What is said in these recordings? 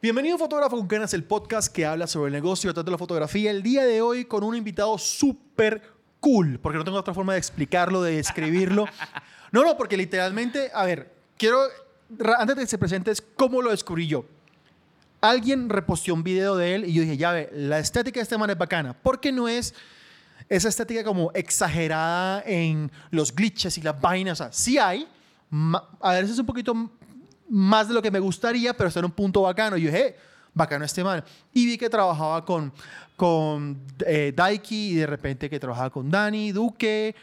Bienvenido Fotógrafo con Canas, el podcast que habla sobre el negocio detrás de la fotografía. El día de hoy con un invitado súper cool, porque no tengo otra forma de explicarlo, de describirlo. No, no, porque literalmente, a ver, quiero, antes de que se presente, es cómo lo descubrí yo. Alguien reposteó un video de él y yo dije, ya ve, la estética de este man es bacana, porque no es esa estética como exagerada en los glitches y las vainas. O sea, sí hay, a veces es un poquito más de lo que me gustaría, pero está en un punto bacano. Y yo dije, "Eh, bacano este man. Y vi que trabajaba con, con eh, Daiki y de repente que trabajaba con Dani, Duque.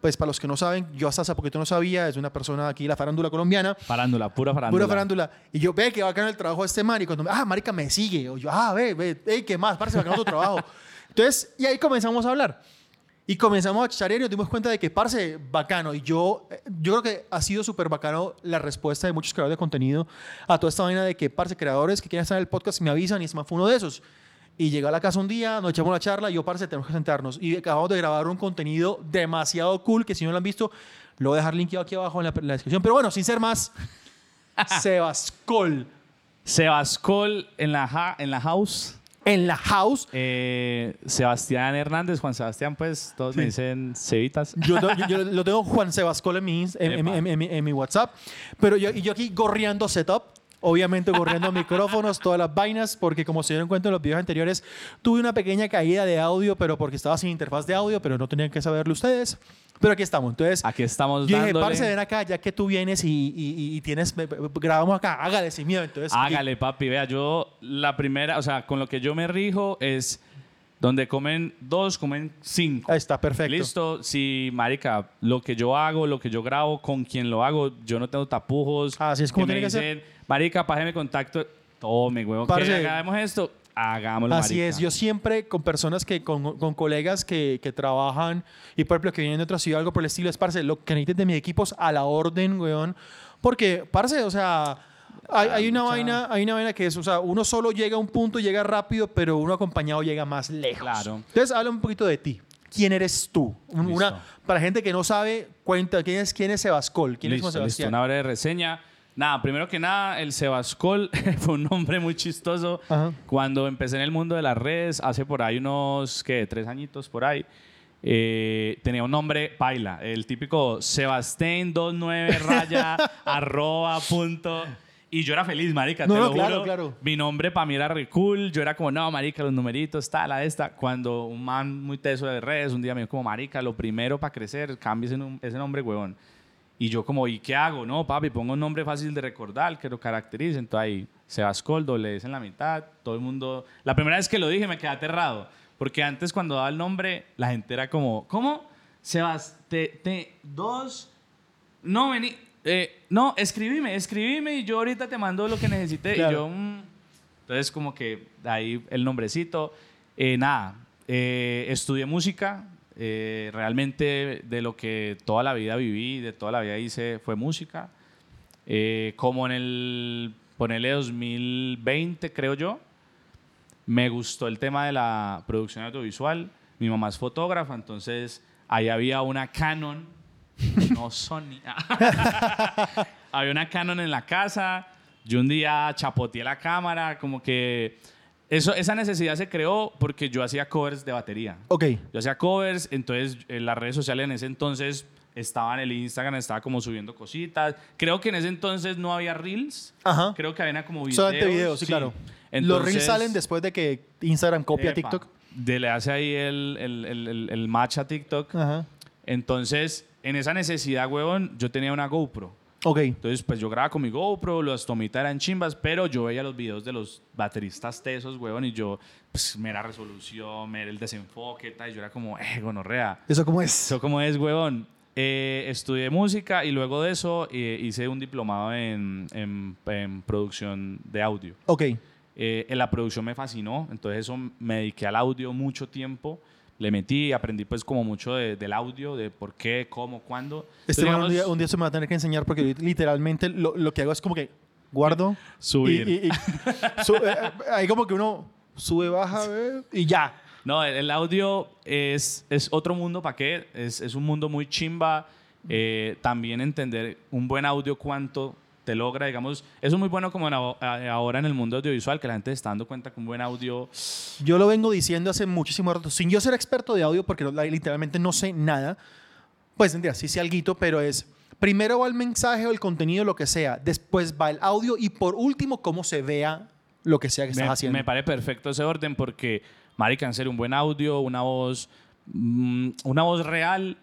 Pues para los que no saben, yo hasta hace poquito no sabía, es una persona aquí, la farándula colombiana. Farándula, pura farándula. Pura farándula. Y yo, ve, que bacano el trabajo de este man. Y cuando me, ah, marica, me sigue. O yo, ah, ve, ve, ey, ¿qué más? Parece bacano tu trabajo. Entonces, y ahí comenzamos a hablar. Y comenzamos a charear y nos dimos cuenta de que, parce, bacano. Y yo, eh, yo creo que ha sido súper bacano la respuesta de muchos creadores de contenido a toda esta vaina de que, parce, creadores que quieren estar en el podcast me avisan y este man fue uno de esos. Y llegó a la casa un día, nos echamos la charla y yo, parce, tenemos que sentarnos. Y acabamos de grabar un contenido demasiado cool que si no lo han visto, lo voy a dejar linkeado aquí abajo en la, en la descripción. Pero bueno, sin ser más, Sebascol Sebascol en la, en la house. En la house. Eh, Sebastián Hernández, Juan Sebastián, pues todos me dicen Cevitas. Yo, lo- yo- yo lo tengo Juan Sebascol en mi, en, en mi- en mi- WhatsApp. Pero yo, y yo aquí gorreando setup. Obviamente gorreando micrófonos, todas las vainas, porque como se dieron cuenta en los videos anteriores, tuve una pequeña caída de audio, pero porque estaba sin interfaz de audio, pero no tenían que saberlo ustedes. Pero aquí estamos. Entonces, Aquí estamos yo dije, dándole. parce, ven acá, ya que tú vienes y, y- y tienes, grabamos acá, hágale sin miedo. Entonces, Hágale, papi. Vea, yo la primera, o sea, con lo que yo me rijo es donde comen dos, comen cinco. Ahí está, perfecto. Listo, si, marica, lo que yo hago, lo que yo grabo, con quien lo hago, yo no tengo tapujos. Así es como tiene que ser. marica, págame contacto. Tome, Parce. que hagamos esto, hagámoslo, Así marica. es, yo siempre con personas que, con, con colegas que, que trabajan y por ejemplo que vienen de otra ciudad, algo por el estilo, es parce, lo que necesites de mi equipo es a la orden, weón. Porque, parce, o sea, hay, hay una mucha- vaina, hay una vaina que es, o sea, uno solo llega a un punto, llega rápido, pero uno acompañado llega más lejos. Claro. Entonces, habla un poquito de ti. ¿Quién eres tú? Listo. Una, para gente que no sabe, cuenta, ¿quién es, quién es Sebascol? ¿Quién listo, es Juan listo, Sebastián? una breve reseña. Nada, primero que nada, el Sebascol fue un nombre muy chistoso. Ajá. Cuando empecé en el mundo de las redes, hace por ahí unos, ¿qué? Tres añitos por ahí. eh, tenía un nombre paila, el típico Sebastián 29 raya arroba punto. Y yo era feliz, marica, No, te no, lo claro, juro. claro. Mi nombre para mí era re cool. Yo era como, no, marica, los numeritos, tal, la esta. Cuando un man muy teso de redes un día me dijo como, marica, lo primero para crecer, cambie ese, ese nombre, huevón. Y yo como, ¿y qué hago? No, papi, pongo un nombre fácil de recordar, que lo caracterice. Entonces ahí, Sebascol, doble S en la mitad, todo el mundo... La primera vez que lo dije me quedé aterrado, porque antes cuando daba el nombre, la gente era como, ¿cómo? Sebas, te, te, dos... No, vení... eh, no, escribime, escribime y yo ahorita te mando lo que necesite. Claro. Y yo... mm. Entonces como que ahí el nombrecito. Eh, nada, eh, estudié música. realmente de lo que toda la vida viví, de toda la vida hice, fue música. Como en el, ponele 2020, creo yo, me gustó el tema de la producción audiovisual. Mi mamá es fotógrafa, entonces ahí había una Canon, no Sony. había una Canon en la casa. Yo un día chapoteé la cámara, como que eso, esa necesidad se creó porque yo hacía covers de batería. Ok. Yo hacía covers, entonces en las redes sociales en ese entonces estaban el Instagram, estaba como subiendo cositas. Creo que en ese entonces no había reels. Ajá. Creo que había como videos. Solamente videos, sí, claro. Los reels salen después de que Instagram copia epa, TikTok. De le hace ahí el, el, el, el- el match a TikTok. Ajá. Entonces, en esa necesidad, huevón, yo tenía una GoPro. Ok. Entonces, pues yo grababa con mi GoPro, las tomitas eran chimbas, pero yo veía los videos de los bateristas tesos, huevón, y yo, pues, mera resolución, mera el desenfoque, tal, y yo era como, eh, gonorrea. ¿Eso cómo es? Eso como es, huevón. Eh, estudié música y luego de eso eh, hice un diplomado en, en- en producción de audio. Ok. Eh, en la producción me fascinó, entonces eso me dediqué al audio mucho tiempo. Le metí, aprendí pues como mucho de- del audio, de por qué, cómo, cuándo. Este Entonces, un, día, un día se me va a tener que enseñar porque li- literalmente lo, lo que hago es como que guardo. Subir. Y, y- y su- eh, eh, ahí como que uno sube, baja y ya. No, el, el audio es, es otro mundo, ¿para qué? Es, es un mundo muy chimba. Eh, también entender un buen audio cuánto te logra, digamos, eso es muy bueno como en ahora en el mundo audiovisual, que la gente está dando cuenta un buen audio... Yo lo vengo diciendo hace muchísimo rato, sin yo ser experto de audio, porque literalmente no sé nada, pues mentira, sí sé alguito, pero es primero va el mensaje o el contenido, lo que sea, después va el audio y por último cómo se vea lo que sea que estás Me, haciendo. me parece perfecto ese orden porque, marica, en serio, un buen audio, una voz, mm, una voz real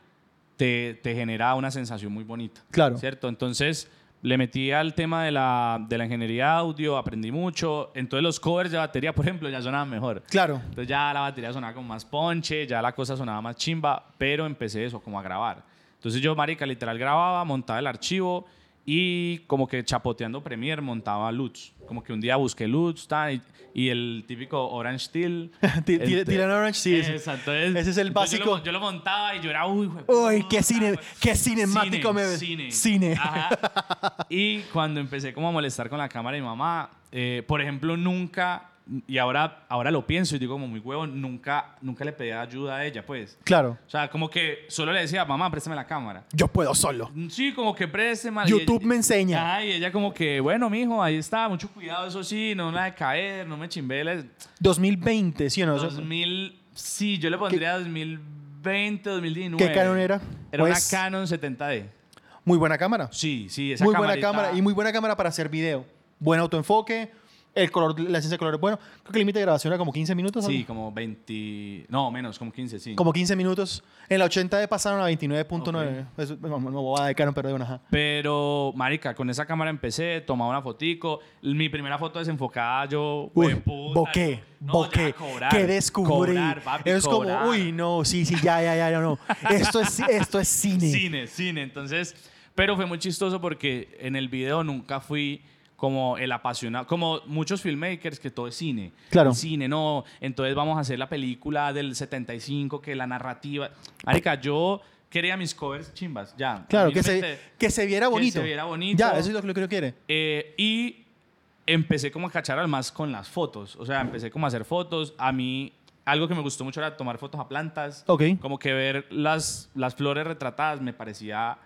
te, te genera una sensación muy bonita. Claro. ¿Cierto? Entonces, le metí al tema de la, de la ingeniería audio, aprendí mucho. Entonces, los covers de batería, por ejemplo, ya sonaban mejor. Claro. Entonces ya la batería sonaba como más ponche, ya la cosa sonaba más chimba, pero empecé eso, como a grabar. Entonces yo, marica, literal grababa, montaba el archivo y como que chapoteando Premiere montaba LUTs. Como que un día busqué LUTs ta, y, y el típico Orange Steel. Tiran Orange, sí. sí. Exacto, entonces- Ese es el entonces Yo lo, básico. yo lo montaba y yo era, uy, Uy, qué cine, puta, qué cinemático cine, me ves. Cine. Cine. Ajá. Y cuando empecé como a molestar con la cámara de mi mamá, eh, por ejemplo, nunca, y ahora, ahora lo pienso y digo como muy huevo, nunca, nunca le pedía ayuda a ella, pues. Claro. O sea, como que solo le decía, mamá, préstame la cámara. Yo puedo solo. Sí, como que présteme. YouTube Y- me enseña. Ajá, y ella como que, bueno, mijo, ahí está, mucho cuidado, eso sí, no la de caer, no me chimbeles. 2020, ¿sí o no? Eso- 2000, sí, yo le pondría 2020, 2019. ¿Qué Canon era? Era Pues- una Canon 70D. Muy buena cámara. Sí, sí, esa Muy buena cámara y muy buena cámara para hacer video. Buen autoenfoque, el color, la esencia de color es bueno. Creo que el límite de grabación era como 15 minutos. Sí, como 20, no, menos, como 15, sí. Como 15 minutos. En la 80D pasaron a 29.9. Eso, no, no, bobada de Canon, pero ajá. Marica, con esa cámara empecé, tomaba una fotico. Mi primera foto desenfocada, yo, Uy, hueputa, boqué, no, boqué. cobrar, que descubrí. cobrar, papi, es cobrar. como, uy, no, sí, sí, ya, ya, ya, ya, no. Esto es, esto es cine. Cine, cine. Entonces, pero fue muy chistoso porque en el video nunca fui como el apasionado, como muchos filmmakers que todo es cine. Claro. Cine, no. Entonces vamos a hacer la película del 75, que la narrativa. Marica, yo quería mis covers chimbas, ya. Claro, que se, que se viera que bonito. se viera bonito. Ya, eso es lo que que uno quiere. Eh, y empecé como a cachar al más con las fotos. O sea, empecé como a hacer fotos. A mí, algo que me gustó mucho era tomar fotos a plantas. Ok. Como que ver las, las flores retratadas me parecía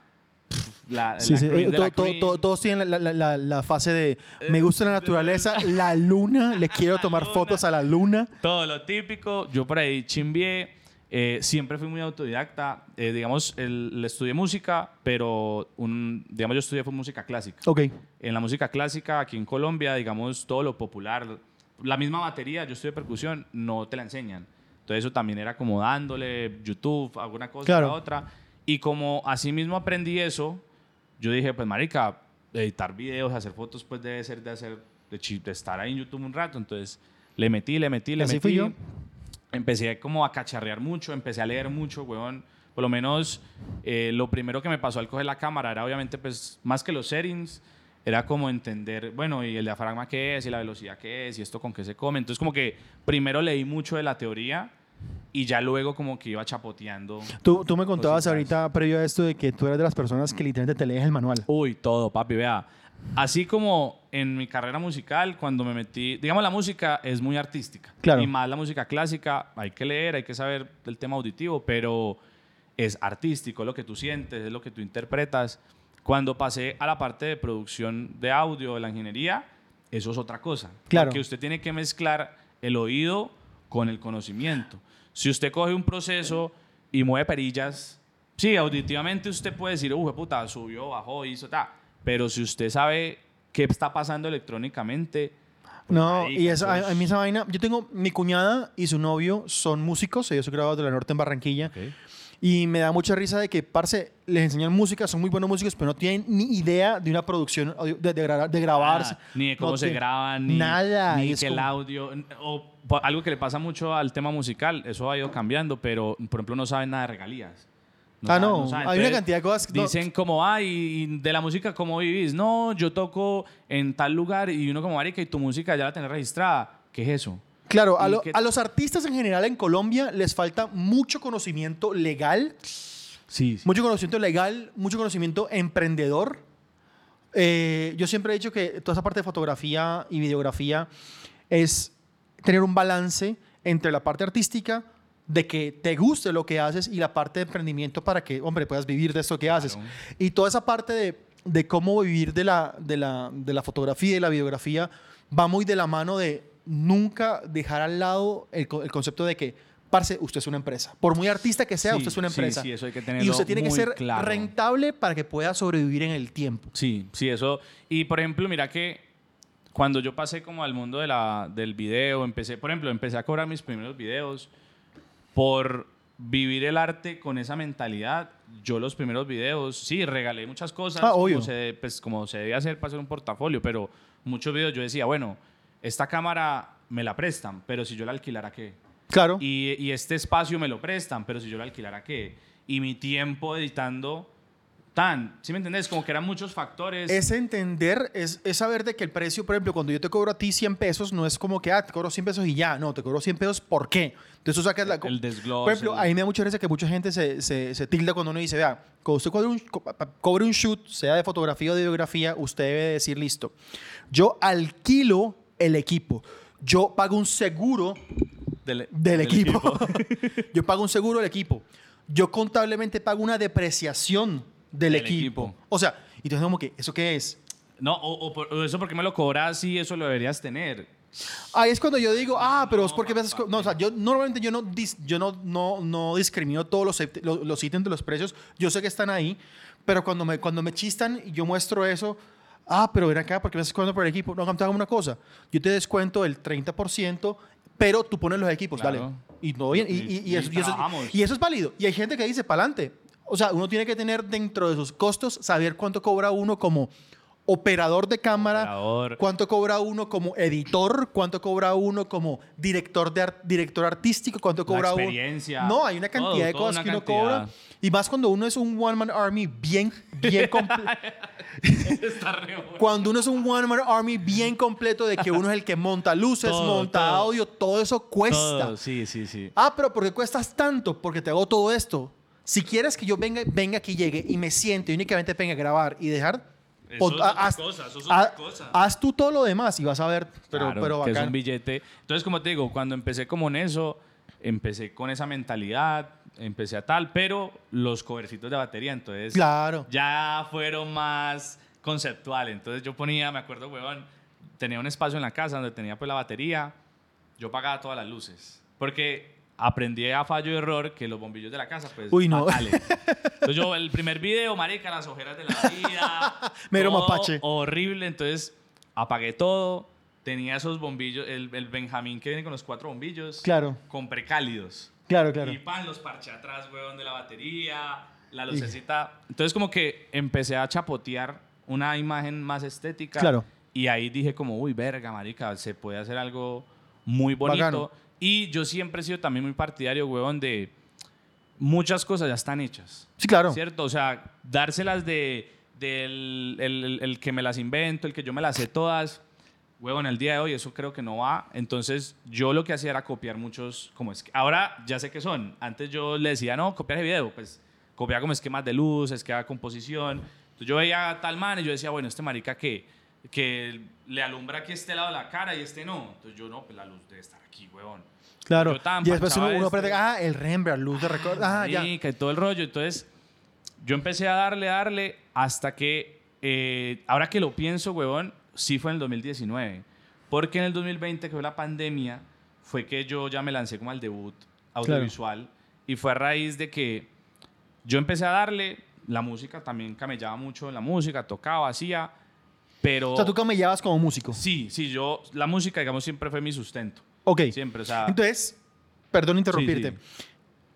la, Sí, la sí. queen eh, de la to- to- queen. to- todos tienen la, la- la- fase de me gusta la naturaleza, la luna, le quiero tomar luna. fotos a la luna. Todo lo típico. Yo por ahí chimbié. eh, siempre fui muy autodidacta. Eh, digamos, el, le estudié música, pero un, digamos, yo estudié fue música clásica. Ok. En la música clásica, aquí en Colombia, digamos, todo lo popular, la misma batería, yo estudié percusión, no te la enseñan. Entonces eso también era como dándole YouTube, alguna cosa, Claro. la otra. Y como así mismo aprendí eso, yo dije, pues marica, editar videos, hacer fotos, pues debe ser de hacer, de, de estar ahí en YouTube un rato. Entonces le metí, le metí, le Así metí. fui yo. Empecé como a cacharrear mucho, empecé a leer mucho, weón. Por lo menos eh, lo primero que me pasó al coger la cámara era obviamente, pues, más que los settings, era como entender, bueno, y el diafragma qué es, y la velocidad qué es, y esto con qué se come. Entonces como que primero leí mucho de la teoría y ya luego como que iba chapoteando. Tú, tú me contabas Cositas. ahorita, previo a esto, de que tú eras de las personas que literalmente te lees el manual. Uy, todo, papi, vea. Así como en mi carrera musical, cuando me metí, digamos, la música es muy artística. Claro. Y más la música clásica, hay que leer, hay que saber del tema auditivo, pero es artístico, es lo que tú sientes, es lo que tú interpretas. Cuando pasé a la parte de producción de audio, de la ingeniería, eso es otra cosa. Claro. Porque usted tiene que mezclar el oído con el conocimiento. Si usted coge un proceso y mueve perillas, sí, auditivamente usted puede decir, uy, puta, subió, bajó, hizo, ta. Pero si usted sabe qué está pasando electrónicamente, pues, No, marica, y eso, a, mí esa vaina, yo tengo, mi cuñada y su novio son músicos, ellos son grabados de la Norte en Barranquilla, Ok. Y me da mucha risa de que, parce, les enseñan música, son muy buenos músicos, pero no tienen ni idea de una producción, de, de, de grabarse. Ni de cómo No se graban, ni, Nada. ni y es que el audio. O algo que le pasa mucho al tema musical, eso ha ido cambiando, pero por ejemplo no saben nada de regalías. Ah, saben- no, saben. hay una cantidad de cosas que no- Dicen como, ay, y de la música, ¿cómo vivís? No, yo toco en tal lugar y uno como, marica, y tu música ya la tenés registrada. ¿Qué es eso? Claro, a, y lo- que- a los artistas en general en Colombia les falta mucho conocimiento legal, Sí, mucho conocimiento legal, mucho conocimiento emprendedor. Eh, yo siempre he dicho que toda esa parte de fotografía y videografía es tener un balance entre la parte artística, de que te guste lo que haces, y la parte de emprendimiento para que, hombre, puedas vivir de esto que haces. Claro. Y toda esa parte de de cómo vivir de la, de, la, de la fotografía y la videografía va muy de la mano de nunca dejar al lado el, el concepto de que, parce, usted es una empresa. Por muy artista que sea, Sí, usted es una empresa. sí, eso hay que y tenerlo usted tiene que ser claro. rentable para que pueda sobrevivir en el tiempo. Sí, sí, eso. Y por ejemplo, mira que cuando yo pasé como al mundo de la, del video, empecé, por ejemplo, empecé a cobrar mis primeros videos por vivir el arte con esa mentalidad. Yo los primeros videos, sí, regalé muchas cosas, Ah, obvio. como se, pues, como se debe hacer para hacer un portafolio, pero muchos videos yo decía, bueno, esta cámara me la prestan, pero si yo la alquilara, ¿qué? Claro. Y, y este espacio me lo prestan, pero si yo lo alquilara, ¿qué? Y mi tiempo editando, tan, ¿sí me entendés? Como que eran muchos factores. Es entender, es, es saber de que el precio, por ejemplo, cuando yo te cobro a ti 100 pesos, no es como que, ah, te cobro 100 pesos y ya. No, te cobro 100 pesos, ¿por qué? Entonces tú sacas la... El desglose, Por ejemplo, el- a mí me da mucha gracia que mucha gente se, se, se tilda cuando uno dice, vea, cuando usted cobre un, co- cobre un shoot, sea de fotografía o de videografía, usted debe decir, listo, yo alquilo el equipo. Yo pago un seguro del, del, equipo. yo pago un seguro del equipo. Yo contablemente pago una depreciación del, Del equipo. equipo. O sea, y entonces como que, ¿eso qué es? No, o, o por- o eso porque me lo cobras y eso lo deberías tener. Ahí es cuando yo digo, ah, pero es porque co-". No, o sea, yo normalmente yo no, dis- yo no, no, no discrimino todos los, los, los ítems de los precios. Yo sé que están ahí, pero cuando me, cuando me chistan y yo muestro eso, ah, pero ven acá, porque me estás cobrando por el equipo. No, te hago una cosa. Yo te descuento el 30%, pero tú pones los equipos, Claro. dale. Y, no, y, y- eso, y eso es válido. Y hay gente que dice, pa'lante. O sea, uno tiene que tener dentro de sus costos, saber cuánto cobra uno como operador de cámara, Operador. cuánto cobra uno como editor, cuánto cobra uno como director, de director artístico, cuánto cobra uno. No, hay una cantidad todo, de cosas que uno cantidad. cobra. Y más cuando uno es un one man army bien, bien completo. Cuando uno es un one man army bien completo de que uno es el que monta luces, Todo, monta todo. audio, todo eso cuesta. Sí, sí, sí. Ah, pero ¿por qué cuestas tanto? Porque te hago todo esto. Si quieres que yo venga, venga aquí, llegue y me siente y únicamente venga a grabar y dejar... Eso pon- es otra haz, cosa, eso es haz- otra cosa. haz tú todo lo demás y vas a ver, pero, Claro, pero que es bacán. un billete. Entonces, como te digo, cuando empecé como en eso, empecé con esa mentalidad, empecé a tal, pero los covercitos de batería, entonces Claro. ya fueron más conceptuales. Entonces yo ponía, me acuerdo, weón, tenía un espacio en la casa donde tenía pues la batería, yo pagaba todas las luces, porque aprendí a fallo y error que los bombillos de la casa, pues, Uy, no. Entonces yo, el primer video, marica, las ojeras de la vida. Mero todo mapache. Horrible, entonces apagué todo, tenía esos bombillos, el, el Benjamín que viene con los cuatro bombillos. Claro. Compré cálidos. Claro, claro. Y pan, los parché atrás, weón, de la batería, la lucecita. Entonces, como que empecé a chapotear una imagen más estética. Claro. Y ahí dije, como, uy, verga, marica, se puede hacer algo muy bonito. Bacano. Y yo siempre he sido también muy partidario, weón, de muchas cosas ya están hechas. Sí, claro. ¿Cierto? O sea, dárselas de del el, el- el que me las invento, el que yo me las sé todas. Huevón, el día de hoy eso creo que no va. Entonces yo lo que hacía era copiar muchos, como es que ahora ya sé qué son. Antes yo le decía, no, copiar el video, pues copiar como esquemas de luz, esquema de composición. Entonces yo veía a tal man y yo decía, bueno, este marica que, que le alumbra aquí este lado de la cara y este no. Entonces yo no, pues la luz debe estar aquí, huevón. Claro. Yo tan Y después uno, uno este. aprende, ah, el Rembrandt, luz de recuerdo. Ah, ya. Y todo el rollo. Entonces, yo empecé a darle, darle, hasta que, eh, ahora que lo pienso, huevón, sí fue en el 2019. Porque en el 2020, que fue la pandemia, fue que yo ya me lancé como al debut audiovisual. Y fue a raíz de que yo empecé a darle, la música también camellaba mucho en la música, tocaba, hacía, pero... O sea, tú camellabas como músico. Sí, sí, yo, la música, digamos, siempre fue mi sustento. Ok. Siempre, o sea... Entonces, perdón interrumpirte. Sí,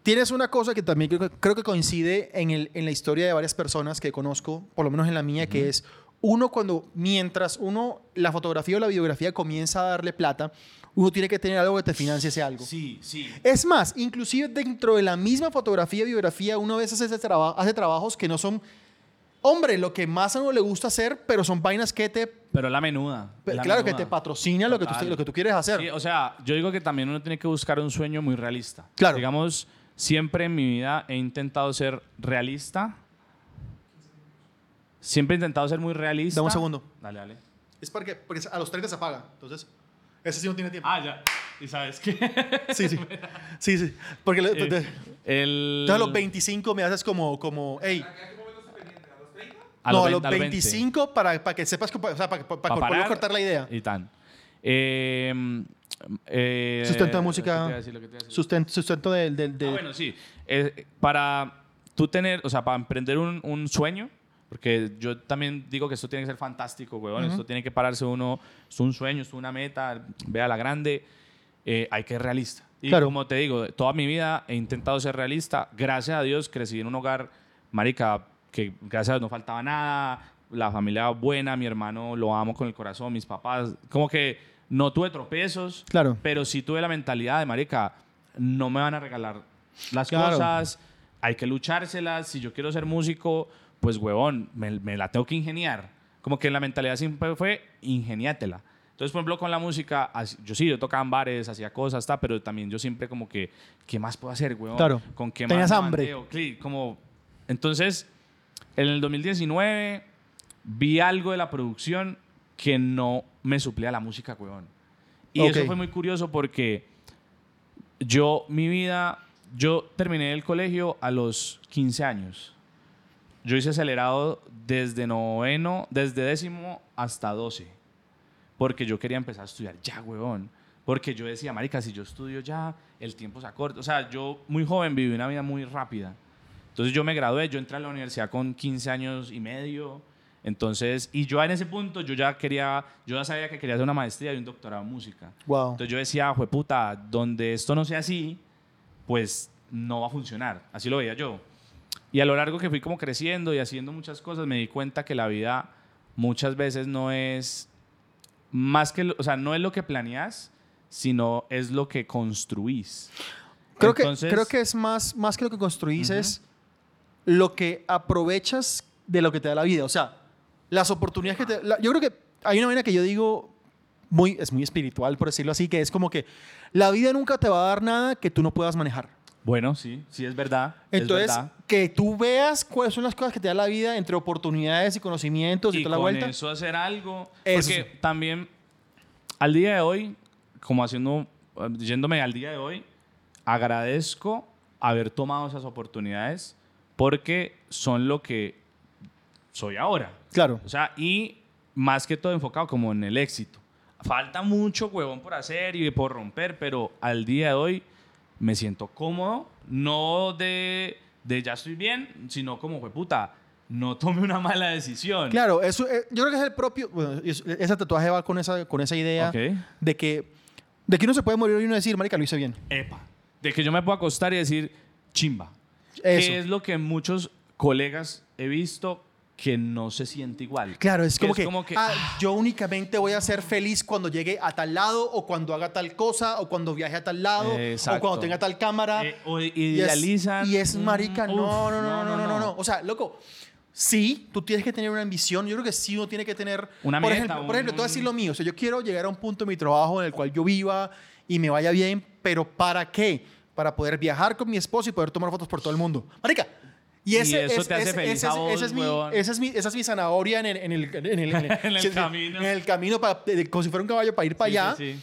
Tienes una cosa que también creo que, creo que coincide en, el, en la historia de varias personas que conozco, por lo menos en la mía, que es uno cuando, mientras uno, la fotografía o la videografía comienza a darle plata, uno tiene que tener algo que te financie ese algo. sí, sí. Es más, inclusive dentro de la misma fotografía biografía, uno a veces hace, traba- hace trabajos que no son, hombre, lo que más a uno le gusta hacer, pero son vainas que te, Pero la menuda. la claro, que te patrocina lo que, tú, Total. lo que tú quieres hacer. Sí, o sea, yo digo que también uno tiene que buscar un sueño muy realista. Claro. Digamos, siempre en mi vida he intentado ser realista. Siempre he intentado ser muy realista. Dame un segundo. Dale, dale. Es porque, porque a los 30 se apaga, entonces ese sí no tiene tiempo. Ah, ya. ¿Y sabes qué? Sí, sí. Sí, sí. Porque le- Eh, el... entonces a los 25 me haces como, como, hey, ¿A? ¿A los 30? A no, los a los 20, 25 para, para que sepas que, o sea, para, para, Pa' poder parar cortar la idea. Y tan. Eh, eh, Sustento de lo música, decir. Sustento, sustento del... del- del- Ah, bueno, sí. Eh, para tú tener, o sea, para emprender un, un sueño, porque yo también digo que esto tiene que ser fantástico, weón. Esto tiene que pararse uno, es un sueño, es una meta, vea la grande. eh, hay que ser realista. Y Claro. como te digo, toda mi vida he intentado ser realista. Gracias a Dios crecí en un hogar, marica, que gracias a Dios no faltaba nada. La familia buena, mi hermano lo amo con el corazón, mis papás. Como que no tuve tropiezos. Claro. Pero sí tuve la mentalidad de, marica, no me van a regalar las Claro. cosas, hay que luchárselas. Si yo quiero ser músico, pues, huevón, me, me la tengo que ingeniar. Como que la mentalidad siempre fue, ingeniátela. Entonces, por ejemplo, con la música, yo sí, yo tocaba en bares, hacía cosas, está, pero también yo siempre como que, ¿qué más puedo hacer, huevón? Claro. ¿Con qué Tenías más me hambre. bandeo? Sí, como... Entonces, en el 2019 vi algo de la producción que no me suplía la música, huevón. Y Ok. eso fue muy curioso porque yo, mi vida, yo terminé el colegio a los 15 años. Yo hice acelerado desde noveno, desde décimo hasta 12. Porque yo quería empezar a estudiar ya, huevón. Porque yo decía, marica, si yo estudio ya, el tiempo se acorta. O sea, yo muy joven viví una vida muy rápida. Entonces yo me gradué, yo entré a la universidad con 15 años y medio. Entonces, y yo en ese punto, yo ya quería, yo ya sabía que quería hacer una maestría y un doctorado en música. Wow. Entonces yo decía, puta, donde esto no sea así, pues no va a funcionar. Así lo veía yo. Y a lo largo que fui como creciendo y haciendo muchas cosas, me di cuenta que la vida muchas veces no es más que, o sea, no es lo que planeas, sino es lo que construís. Creo, Entonces- que, creo que es más, más que lo que construís, es lo que aprovechas de lo que te da la vida. O sea, las oportunidades que te... la- yo creo que hay una manera que yo digo, muy, es muy espiritual, por decirlo así, que es como que la vida nunca te va a dar nada que tú no puedas manejar. Bueno, sí, sí es verdad. es Entonces, verdad. que tú veas cuáles son las cosas que te da la vida entre oportunidades y conocimientos y, y toda la con vuelta. eso hacer algo. Eso porque sí. también al día de hoy, como haciendo, eh, yéndome al día de hoy, agradezco haber tomado esas oportunidades porque son lo que soy ahora. Claro. O sea, y más que todo enfocado como en el éxito. Falta mucho huevón por hacer y por romper, pero al día de hoy me siento cómodo, no de, de ya estoy bien, sino como, fue puta, no tome una mala decisión. Claro, eso, eh, yo creo que es el propio... Bueno, es- ese tatuaje va con esa, con esa idea Ok. de que de que uno se puede morir y uno decir, marica, lo hice bien. Epa. De que yo me puedo acostar y decir, chimba. Eso. Que es lo que muchos colegas he visto que no se siente igual. Claro, es como, que, que, ah, yo únicamente voy a ser feliz cuando llegue a tal lado o cuando haga tal cosa o cuando viaje a tal lado o Exacto. cuando tenga tal cámara. eh, o Y es- idealizan. Y es, marica, Mm, no, uf, no, no, no, no, no, no, no. O sea, loco, sí, tú tienes que tener una ambición. Yo creo que sí uno tiene que tener... Una por meta, ejemplo, un- por ejemplo, te voy a decir lo mío. O sea, yo quiero llegar a un punto en mi trabajo en el cual yo viva y me vaya bien, pero ¿para qué? Para poder viajar con mi esposo y poder tomar fotos por todo el mundo. Marica, y, ese, eso es- te hace feliz esa es mi- huevón. esa es mi- esa es mi zanahoria en el, en el, en el, en el- camino. En el camino, para, de- como si fuera un caballo para ir para Sí, allá. sí, sí.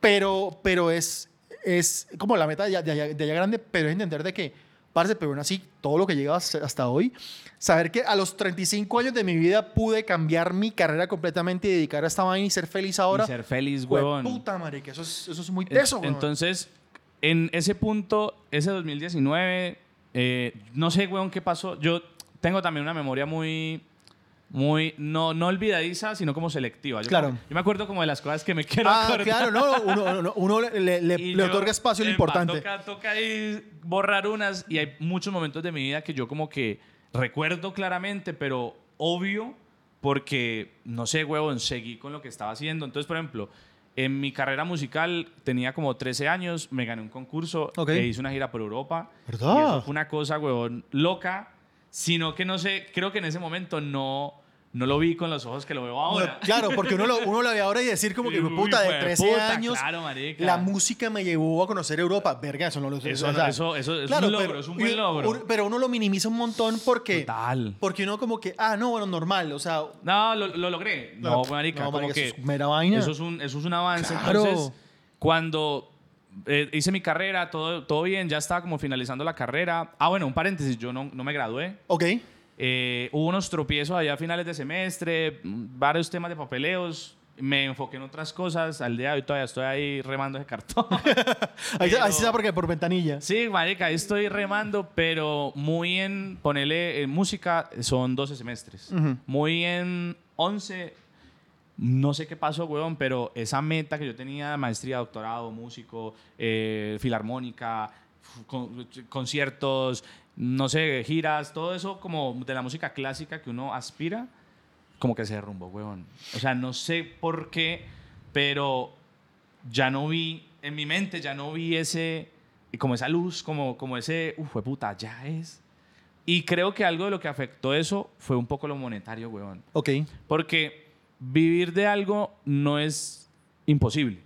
Pero, pero es, es como la meta de allá, de allá- de allá grande, pero es entender de que, parce, pero aún así, todo lo que llega hasta hoy, saber que a los 35 años de mi vida pude cambiar mi carrera completamente y dedicar a esta vaina y ser feliz ahora. Y ser feliz, huevón. Puta, marica, eso es, eso es muy teso. Entonces, en ese punto, ese 2019, eh, no sé, weón, qué pasó. Yo tengo también una memoria muy, muy, no, no olvidadiza, sino como selectiva. Yo, Claro. como- yo me acuerdo como de las cosas que me quiero Ah, acordar. claro, no, uno, uno- uno le, le- le- yo, otorga espacio lo importante. Toca, toca ahí borrar unas y hay muchos momentos de mi vida que yo como que recuerdo claramente, pero obvio porque, no sé, huevón, seguí con lo que estaba haciendo. Entonces, por ejemplo, en mi carrera musical tenía como 13 años, me gané un concurso Ok. e hice una gira por Europa. ¿Verdad? Y eso fue una cosa, huevón, loca, sino que no sé, creo que en ese momento no, no lo vi con los ojos que lo veo ahora. Claro, porque uno lo, uno lo ve ahora y decir como que, Uy, puta, de fue 13 puta, años, claro, marica. la música me llevó a conocer Europa. Verga, eso no lo Eso, o sea, eso, eso es claro, un logro, pero- es un buen logro. pero uno lo minimiza un montón porque, Total. porque uno como que, ah, no, bueno, normal, o sea... No, lo, lo logré. No, No, marica, no, como marica, que eso es mera vaina. Eso es un, eso es un avance. Claro. Entonces, cuando eh, hice mi carrera, todo, todo bien, ya estaba como finalizando la carrera. Ah, bueno, un paréntesis, yo no, no me gradué. Ok, Eh, hubo unos tropiezos allá a finales de semestre, varios temas de papeleos. Me enfoqué en otras cosas. Al día de hoy todavía estoy ahí remando ese cartón. Ahí, Pero- ahí sí está porque por ventanilla. sí, marica, ahí estoy remando, pero muy en ponerle en música son 12 semestres. Ujú. Muy en 11, no sé qué pasó, weón, pero esa meta que yo tenía, maestría, doctorado, músico, eh, filarmónica, con- conciertos, no sé, giras, todo eso como de la música clásica que uno aspira, como que se derrumbó, weón. O sea, no sé por qué, pero ya no vi, en mi mente ya no vi ese, como esa luz, como, como ese, uff, puta, ya es. Y creo que algo de lo que afectó eso fue un poco lo monetario, weón. Ok. Porque vivir de algo no es imposible.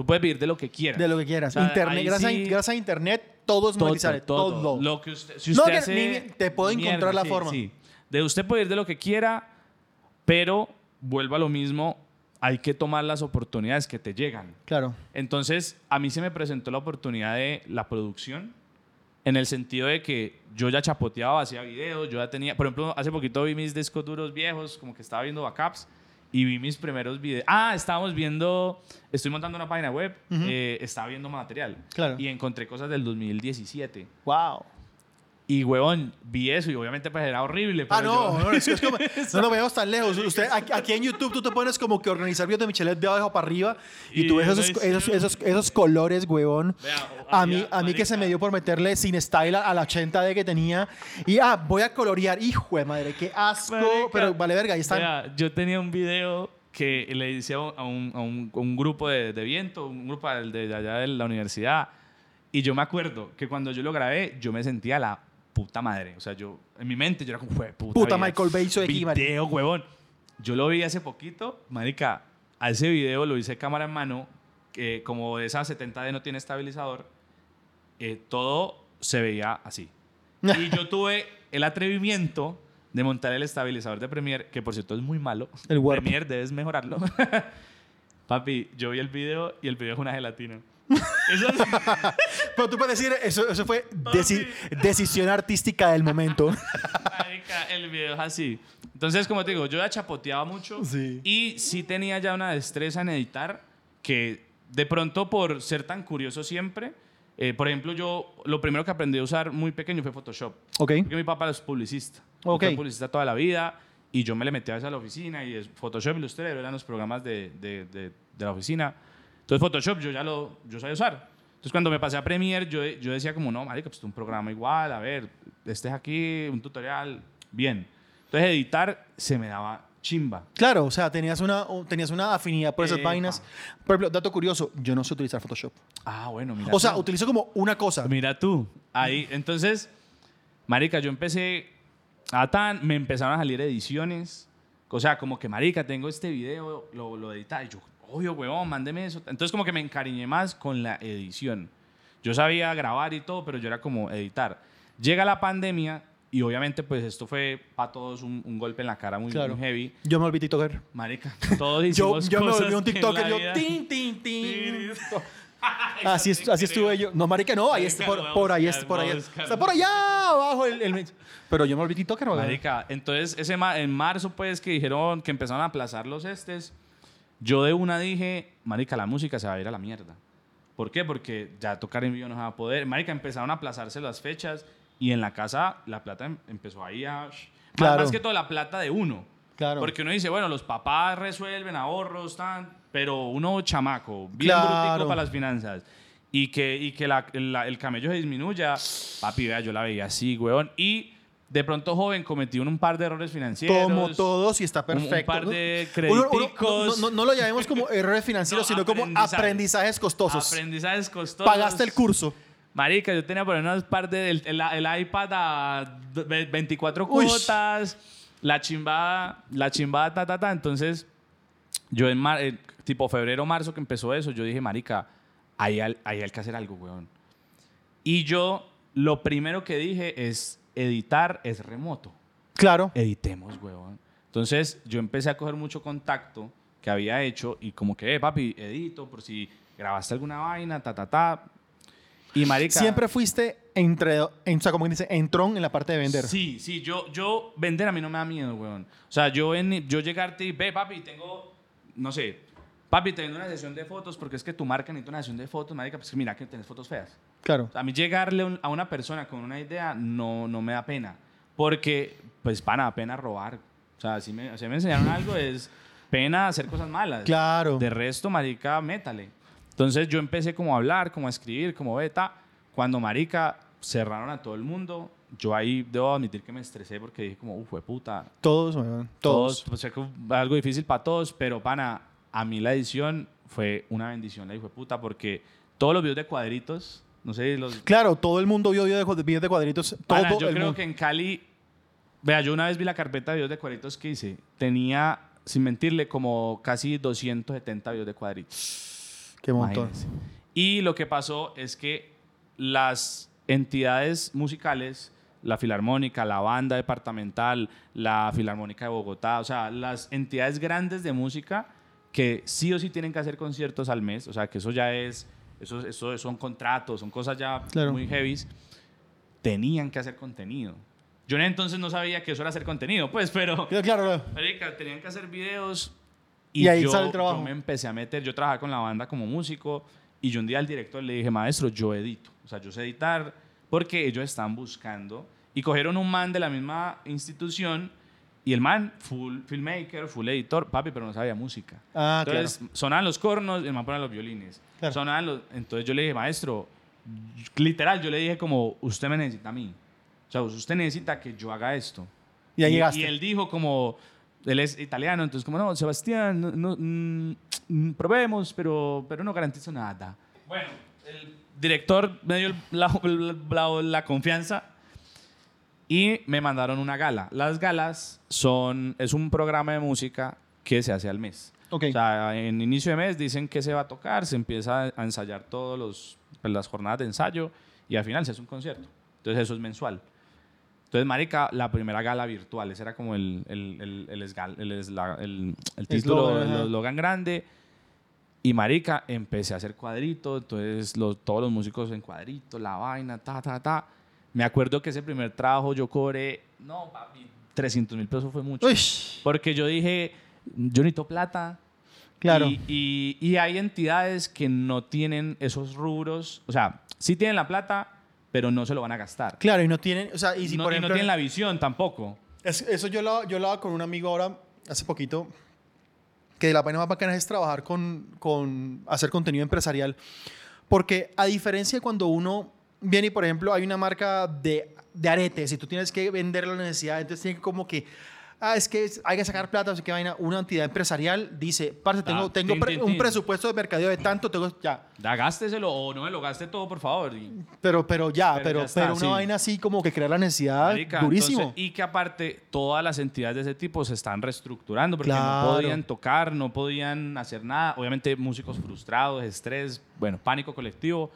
Tú puedes vivir de lo que quieras. De lo que quieras. O sea, internet, gracias, sí- a, gracias a internet, todo es todo, monetizable. Todo. todo. Lo que usted, si No, usted que hace ni- te puedo encontrar la forma. Sí. De usted puede ir de lo que quiera, pero vuelva a lo mismo, hay que tomar las oportunidades que te llegan. Claro. Entonces, a mí se me presentó la oportunidad de la producción en el sentido de que yo ya chapoteaba, hacía videos, yo ya tenía, por ejemplo, hace poquito vi mis discos duros viejos, como que estaba viendo backups y vi mis primeros videos. Ah, estábamos viendo, estoy montando una página web, eh, estaba viendo material Claro. y encontré cosas del 2017. Wow. Y, huevón, vi eso y obviamente pues era horrible. Ah, pero no, yo- no, es, es como, no lo veamos tan lejos. Usted, aquí, en YouTube tú te pones como que organizar videos de Michelet de abajo para arriba y, Y tú ves uno esos, dice, esos, esos, esos colores, huevón. Vea, A mí, a mí que se me dio por meterle sin style a, a la 80D que tenía. Y ah, voy a colorear. Hijo de madre, qué asco. Marica, pero vale verga, ahí están. vea, yo tenía un video que le hice a un, a un, a un- a un grupo de, de viento, un grupo de, de allá de la universidad. Y yo me acuerdo que cuando yo lo grabé, yo me sentía la puta madre. O sea, yo, en mi mente, yo era como, "Jue puta. Puta vida, Michael Bay, aquí, marica". Video, huevón. Yo lo vi hace poquito, marica. A ese video lo hice cámara en mano, que como esa 70D no tiene estabilizador, eh, todo se veía así. Y yo tuve el atrevimiento de montar el estabilizador de Premiere, que por cierto es muy malo. El Warp. Premiere debes mejorarlo. Papi, yo vi el video y el video es una gelatina. Eso es- Pero tú puedes decir, eso, eso fue deci- decisión artística del momento. Marica, el video es así. Entonces, como te digo, yo ya chapoteaba mucho Sí. y sí tenía ya una destreza en editar que de pronto por ser tan curioso siempre, eh, por ejemplo, yo lo primero que aprendí a usar muy pequeño fue Photoshop. ok. Porque mi papá es publicista. Ok. Fue publicista toda la vida y yo me le metí a veces a la oficina y Photoshop Illustrator eran los programas de, de, de, de la oficina. Entonces Photoshop yo ya lo yo sabía usar. Entonces cuando me pasé a Premiere yo, yo decía como, no, marica, pues es un programa igual, a ver, este es aquí, un tutorial, bien. Entonces editar se me daba chimba. Claro, o sea, tenías una, tenías una afinidad por esas Epa. vainas. Por ejemplo, dato curioso, yo no sé utilizar Photoshop. Ah, bueno, mira. O sea, tú. utilizo como una cosa. Mira tú. Ahí, entonces, marica, yo empecé a tan, me empezaron a salir ediciones. O sea, como que, marica, tengo este video, lo, lo edita. Y yo, obvio, huevón, mándeme eso. Entonces, como que me encariñé más con la edición. Yo sabía grabar y todo, pero yo era como editar. Llega la pandemia y obviamente, pues esto fue para todos un, un golpe en la cara muy, Claro. muy heavy. Yo me volví TikToker. Marica, todos Yo, hicimos yo me cosas volví un TikToker. Yo, tin, tin, tin. Así, no es- así estuve yo. No, marica, no. Ahí está, por, por ahí, está, por ahí. Está por allá abajo el... el- Pero yo me volví TikToker, ¿verdad? Marica, entonces ese ma- en marzo pues que dijeron que empezaron a aplazar los estes, yo de una dije, marica, la música se va a ir a la mierda. ¿Por qué? Porque ya tocar en vivo no se va a poder. Marica, empezaron a aplazarse las fechas y en la casa la plata em- empezó ahí a... Más, Claro. más que todo la plata de uno. Claro. Porque uno dice, bueno, los papás resuelven ahorros, tan, pero uno chamaco, bien Claro. brutico para las finanzas. Y que, y que la- la- el camello se disminuya, papi, vea, yo la veía así, weón. Y de pronto, joven, cometí un, un par de errores financieros. Como todos y está un- un perfecto. par de crediticos. no, no- no lo llamemos como errores financieros, No, sino como aprendizajes. costosos. Aprendizajes costosos. Pagaste el curso. Marica, yo tenía por ahí unas par de el, el- iPad a ve- 24 Uy. cuotas, la chimbada, la chimbada, ta, ta, ta. Entonces, yo en mar- eh, tipo febrero, marzo que empezó eso, yo dije, marica, ahí hay, hay que hacer algo, weón. Y yo, lo primero que dije es, editar es remoto. Claro. Editemos, weón. Entonces, yo empecé a coger mucho contacto que había hecho y como que, eh, papi, edito por si grabaste alguna vaina, ta, ta, ta. Y marica... Siempre fuiste entre, en, o sea, como dice, entrón en la parte de vender. Sí, sí, yo, yo vender a mí no me da miedo, weón. O sea, yo, en, yo llegarte y, ve, papi, tengo, no sé, papi, te una sesión de fotos porque es que tu marca necesita una sesión de fotos, marica, pues mira que tienes fotos feas. Claro. A mí llegarle un- a una persona con una idea no, no me da pena. Porque, pues, pana, pena robar. O sea, si me, si me enseñaron algo, es pena hacer cosas malas. Claro. De resto, marica, métale. Entonces yo empecé como a hablar, como a escribir, como beta. Cuando, marica, cerraron a todo el mundo, yo ahí debo admitir que me estresé porque dije como, uf, puta. Todos, Todos. todos. O sea, que fue algo difícil para todos, pero, pana, a mí la edición fue una bendición, la hijo de puta, porque todos los videos de cuadritos, no sé, los, Claro, todo el mundo vio videos de, videos de cuadritos. Todo yo el creo mundo. que en Cali, vea, yo una vez vi la carpeta de videos de cuadritos que hice. Tenía, sin mentirle, como casi 270 videos de cuadritos. Qué montón. Imagínense. Y lo que pasó es que las entidades musicales, la Filarmónica, la Banda Departamental, la Filarmónica de Bogotá, o sea, las entidades grandes de música que sí o sí tienen que hacer conciertos al mes, o sea, que eso ya es, eso, eso son contratos, son cosas ya Claro. muy heavies, tenían que hacer contenido. Yo en entonces no sabía que eso era hacer contenido, pues, pero... Claro, claro. Marica, tenían que hacer videos Y ahí yo, sale el trabajo. yo me empecé a meter, yo trabajaba con la banda como músico y yo un día al director le dije, maestro, yo edito, o sea, yo sé editar porque ellos están buscando y cogieron un man de la misma institución y el man, full filmmaker, full editor, papi, pero no sabía música. Ah, entonces sonaban los cornos y el man ponía los violines. Claro. Sonaban los, entonces yo le dije, maestro, literal, yo le dije como, usted me necesita a mí. O sea, usted necesita que yo haga esto. Y ahí llegaste. Y él dijo como, él es italiano, entonces como, no, Sebastián, no, no, mm, mm, probemos, pero, pero no garantizo nada. Bueno, el director me dio la, la- la confianza y me mandaron una gala. Las galas son, es un programa de música que se hace al mes. Ok. O sea, en inicio de mes dicen que se va a tocar, se empieza a ensayar todos los pues, las jornadas de ensayo y al final se hace un concierto. Entonces eso es mensual. Entonces, marica, la primera gala virtual, ese era como el, el, el, el, el título, el eslogan grande. Y marica, empecé a hacer cuadritos, entonces los, todos los músicos en cuadritos, la vaina, ta, ta, ta. Me acuerdo que ese primer trabajo yo cobré, no, papi, 300 mil pesos fue mucho. Uy, Porque yo dije, yo necesito plata. Claro. Y, y- y hay entidades que no tienen esos rubros. O sea, sí tienen la plata, pero no se lo van a gastar. claro, y no tienen, o sea, y si no, por y no ejemplo, tienen la visión tampoco. Es- eso yo lo, yo hablaba con un amigo ahora, hace poquito, que la pena más bacana es trabajar con, con hacer contenido empresarial. Porque a diferencia de cuando uno viene por ejemplo, hay una marca de, de aretes y tú tienes que vender la necesidad, entonces tiene que como que, ah, es que hay que sacar plata, o sea, que vaina. Una entidad empresarial dice, parce, tengo, Ah, tengo tin, pre- tin, un tin. presupuesto de mercadeo de tanto, tengo ya. Da, gásteselo o no me lo gaste todo, por favor. Y, Pero, pero ya, Pero pero, ya está, una sí. vaina así como que crea la necesidad marica, durísimo. entonces, y que aparte, todas las entidades de ese tipo se están reestructurando porque Claro. no podían tocar, no podían hacer nada. Obviamente, músicos frustrados, estrés, bueno, pánico colectivo.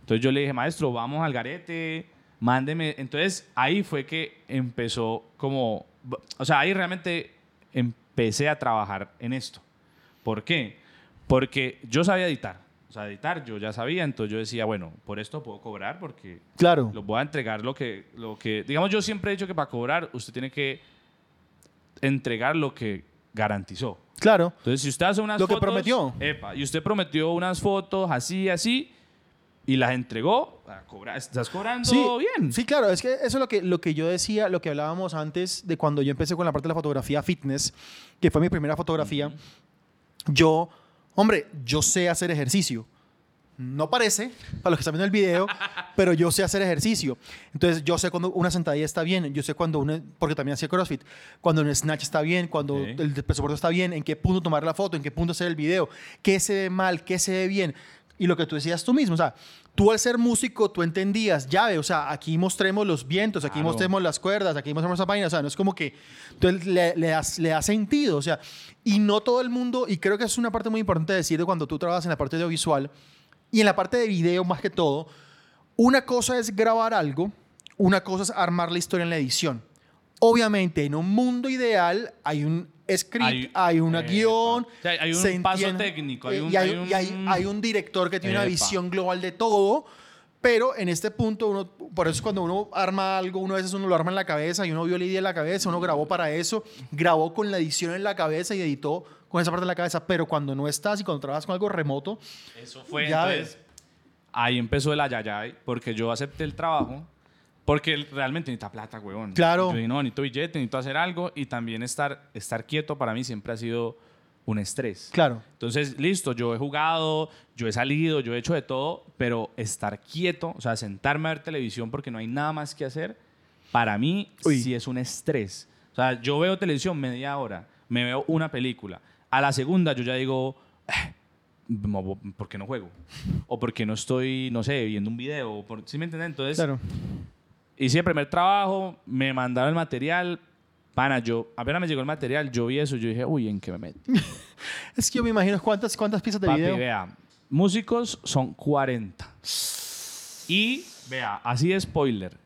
Entonces yo le dije, maestro, vamos al garete, mándeme. Entonces ahí fue que empezó como, o sea, ahí realmente empecé a trabajar en esto. ¿Por qué? Porque yo sabía editar. O sea, editar yo ya sabía, entonces yo decía, bueno, por esto puedo cobrar porque claro. los voy a entregar lo que, lo que, digamos, yo siempre he dicho que para cobrar usted tiene que entregar lo que garantizó. Claro. Entonces, si usted hace unas Lo que fotos, prometió. epa, y usted prometió unas fotos así, así, y las entregó, cobrar- estás cobrando Sí, bien. sí, claro, es que eso es lo que, lo que yo decía, lo que hablábamos antes de cuando yo empecé con la parte de la fotografía fitness, que fue mi primera fotografía. Yo, hombre, yo sé hacer ejercicio. No parece, para los que están viendo el video, pero yo sé hacer ejercicio. Entonces, yo sé cuando una sentadilla está bien, yo sé cuando uno, porque también hacía CrossFit, cuando un snatch está bien, cuando Sí. el presupuesto está bien, en qué punto tomar la foto, en qué punto hacer el video, qué se ve mal, qué se ve bien. Y lo que tú decías tú mismo, o sea, tú al ser músico, tú entendías, ya ve, o sea, aquí mostremos los vientos, aquí Claro. mostremos las cuerdas, aquí mostremos esa vaina, o sea, no es como que entonces le, le, das- le sentido, o sea, y no todo el mundo, y creo que es una parte muy importante de decir de cuando tú trabajas en la parte audiovisual y en la parte de video más que todo, una cosa es grabar algo, una cosa es armar la historia en la edición. Obviamente, en un mundo ideal hay un script, hay, Hay- una epa. guion. O sea, hay un se paso entiende- técnico, hay eh, un- y hay, hay un- y hay- hay un director que tiene una visión global de todo, Pero en este punto, uno, por eso cuando uno arma algo, uno a veces uno lo arma en la cabeza y uno vio la idea en la cabeza, uno grabó para eso, grabó con la edición en la cabeza y editó con esa parte de la cabeza. Pero cuando no estás y cuando trabajas con algo remoto, Eso fue, Ya entonces, ahí empezó el ayayay, porque yo acepté el trabajo, porque realmente necesita plata, huevón. Claro. Yo dije, no, necesito billete, necesito hacer algo, y también estar, estar quieto para mí siempre ha sido un estrés. claro, Entonces, listo, yo he jugado, yo he salido, yo he hecho de todo, pero estar quieto, o sea, sentarme a ver televisión porque no hay nada más que hacer, para mí Uy. sí es un estrés. O sea, yo veo televisión media hora, me veo una película. A la segunda yo ya digo, "Eh, mo- ¿por qué no juego? O ¿por qué no estoy, no sé, viendo un video? Por- ¿Sí me entienden? Entonces, claro. Hice el primer trabajo, me mandaron el material. Pana, yo, apenas me llegó el material, yo vi eso, yo dije, uy, ¿en qué me meto? Es que yo me imagino cuántas, cuántas piezas de Papi, video. vea, músicos son 40. Y, vea, así de spoiler.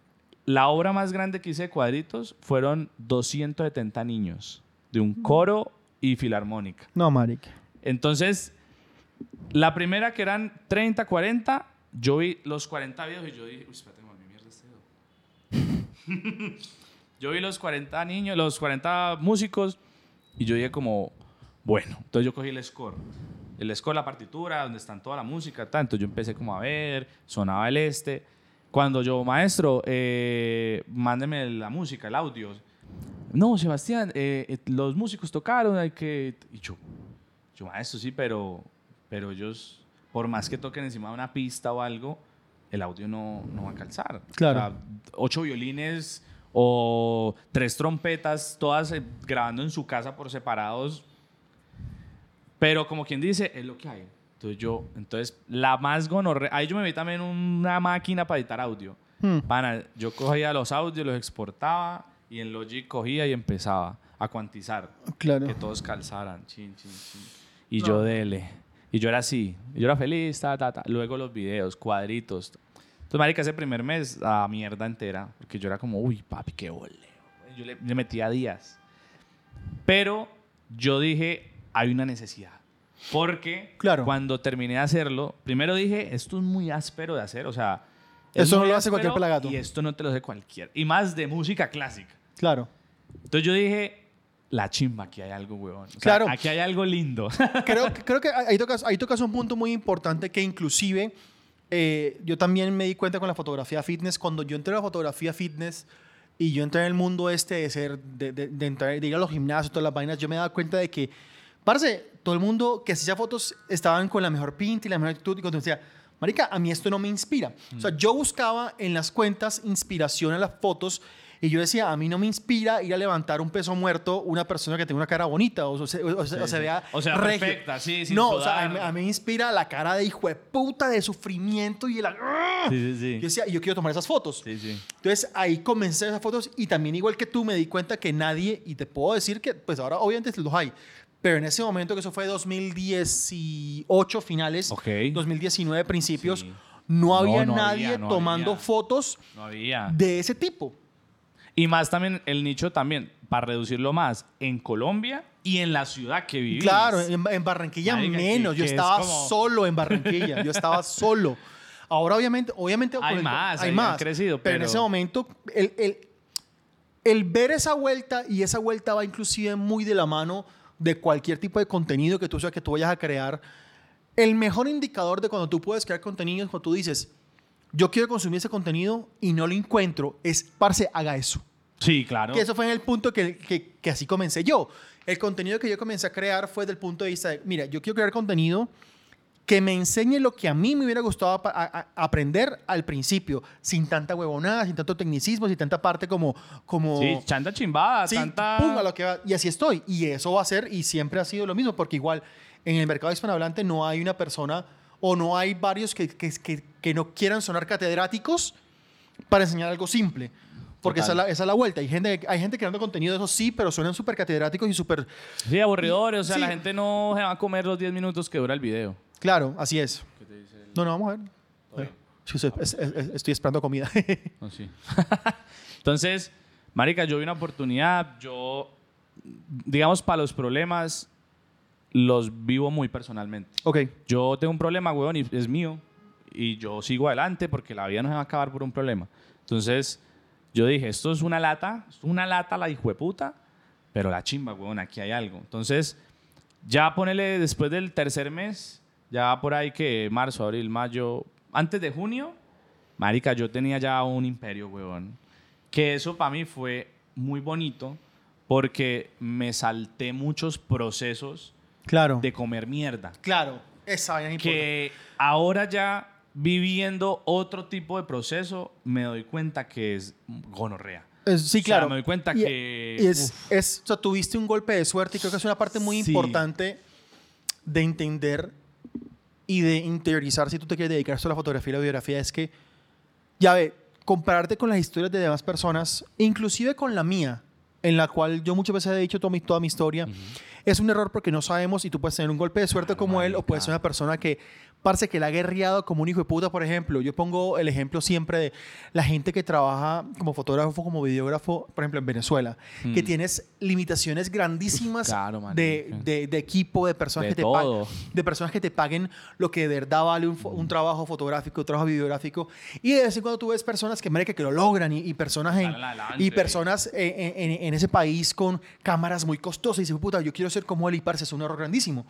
La obra más grande que hice de cuadritos fueron 270 niños de un coro y filarmónica. No, marica. Entonces, la primera que eran 30, 40, yo vi los 40 videos y yo dije, uy, espérate, volví mierda este dedo. yo vi los 40 niños, los 40 músicos y yo dije como, bueno, entonces yo cogí el score. El score, la partitura, donde están toda la música, tanto. Yo empecé como a ver, sonaba el este. Cuando yo, maestro, eh, mándeme la música, el audio. No, Sebastián, eh, eh, los músicos tocaron, hay que... Y yo, yo, maestro, sí, pero, pero ellos, por más que toquen encima de una pista o algo, el audio no, no va a calzar. Claro. O sea, ocho violines o tres trompetas, todas eh, grabando en su casa por separados. Pero como quien dice, es lo que hay. Entonces yo, entonces la más gonorrea, ahí yo me vi también una máquina para editar audio. Hmm. Pana, yo cogía los audios, los exportaba y en Logic cogía y empezaba a cuantizar Claro. que todos calzaran, chin, chin, chin. Y No. yo dele. Y yo era así. Yo era feliz, ta, ta, ta. Luego los videos, cuadritos. Entonces, marica, ese primer mes, a mierda entera. Porque yo era como, uy, papi, qué boleo. Yo le, le metía días. Pero yo dije, hay una necesidad. Porque Claro. cuando terminé de hacerlo, primero dije, esto es muy áspero de hacer. O sea, es Eso no lo hace cualquier pelagato. Y esto no te lo hace cualquier. Y más de música clásica. Claro. Entonces yo dije, la chimba, aquí hay algo, huevón. O sea, Claro. Aquí hay algo lindo. creo, que- creo que ahí tocas, ahí tocas un punto muy importante que inclusive eh, yo también me di cuenta con la fotografía fitness. Cuando yo entré a la fotografía fitness y yo entré en el mundo este de ser, de, de- de entrar, de ir a los gimnasios, todas las vainas, yo me daba cuenta de que, parce, todo el mundo que hacía fotos estaban con la mejor pinta y la mejor actitud y cuando decía, marica, a mí esto no me inspira. O sea, yo buscaba en las cuentas inspiración en las fotos y yo decía, a mí no me inspira ir a levantar un peso muerto una persona que tenga una cara bonita o, se- o se- o se vea O sea, regio. perfecta, sí, sin No, o sea, a sudar. mí, a mí me inspira la cara de hijo de puta, de sufrimiento y la... Sí, sí, Yo decía, yo quiero tomar esas fotos. Sí, sí. Entonces ahí comencé esas fotos y también igual que tú me di cuenta que nadie, y te puedo decir que pues ahora obviamente los hay, pero en ese momento que eso fue 2018 finales, Ok. 2019 principios, Sí. no había no nadie había, no tomando había. fotos No había. de ese tipo. Y más también el nicho también, para reducirlo más, en Colombia y en la ciudad que vivís. Claro, en, en Barranquilla Marica, menos. que- yo que es estaba como- solo en Barranquilla. Yo estaba solo. Ahora, obviamente, obviamente Hay el- más, hay más. crecido, pero, en pero- ese momento, el, el, el ver esa vuelta, y esa vuelta va inclusive muy de la mano de cualquier tipo de contenido que tú sabes que tú vayas a crear. El mejor indicador de cuando tú puedes crear contenido es cuando tú dices, yo quiero consumir ese contenido y no lo encuentro, es, parce, haga eso. Sí, claro. Que eso fue en el punto que, que, que así comencé yo. El contenido que yo comencé a crear fue del punto de vista de, mira, yo quiero crear contenido que me enseñe lo que a mí me hubiera gustado pa- a- a- aprender al principio, sin tanta huevonada, sin tanto tecnicismo, sin tanta parte como... como Sí, chanta chimbada, Sí, tanta... pum, a lo que va. Y así estoy. Y eso va a ser, y siempre ha sido lo mismo, porque igual en el mercado hispanohablante no hay una persona o no hay varios que, que, que, que no quieran sonar catedráticos para enseñar algo simple. Porque esa es, la, esa es la vuelta. Hay gente, hay gente creando contenido de eso sí, pero suenan súper catedráticos y súper... Sí, aburridores. O sea, Sí. la gente no se va a comer los 10 minutos que dura el video. Claro, así es. No, no, vamos a ver. Sí, sí, es- es- es- estoy esperando comida. Sí. Entonces, marica, yo vi una oportunidad. Yo, digamos, para los problemas, los vivo muy personalmente. ok. Yo tengo un problema, weón, y es mío. y yo sigo adelante porque la vida no se va a acabar por un problema. Entonces, yo dije, esto es una lata, es una lata la hijueputa, pero la chimba, weón, aquí hay algo. Entonces, ya ponele después del tercer mes, ya por ahí que marzo, abril, mayo, antes de junio, marica, yo tenía ya un imperio, weón. Que eso para mí fue muy bonito porque me salté muchos procesos Claro. de comer mierda. Claro. Esa vaina es importante. Que ahora ya viviendo otro tipo de proceso, me doy cuenta que es gonorrea. Es- sí, O sea, claro. me doy cuenta Y- que, y es, es- o sea, tuviste un golpe de suerte y creo que es una parte muy Sí. importante de entender y de interiorizar si tú te quieres dedicar a esto a la fotografía y la biografía. Es que, ya ve, compararte con las historias de demás personas, inclusive con la mía, en la cual yo muchas veces he dicho toda mi, toda mi historia, es un error porque no sabemos y tú puedes tener un golpe de suerte Claro, como él o puedes ser una persona que parece que la ha guerreado como un hijo de puta, por ejemplo. Yo pongo el ejemplo siempre de la gente que trabaja como fotógrafo, como videógrafo, por ejemplo, en Venezuela, que Mm. tienes limitaciones grandísimas Claro, de, de- de equipo, de personas, De que te pa- todo. de personas que te paguen lo que de verdad vale un, un trabajo fotográfico, un trabajo videográfico. Y de vez en cuando tú ves personas que, que lo logran y, y personas en, adelante. y personas en, en- en ese país con cámaras muy costosas y dices, puta, yo quiero ser como él y parce, es un error grandísimo.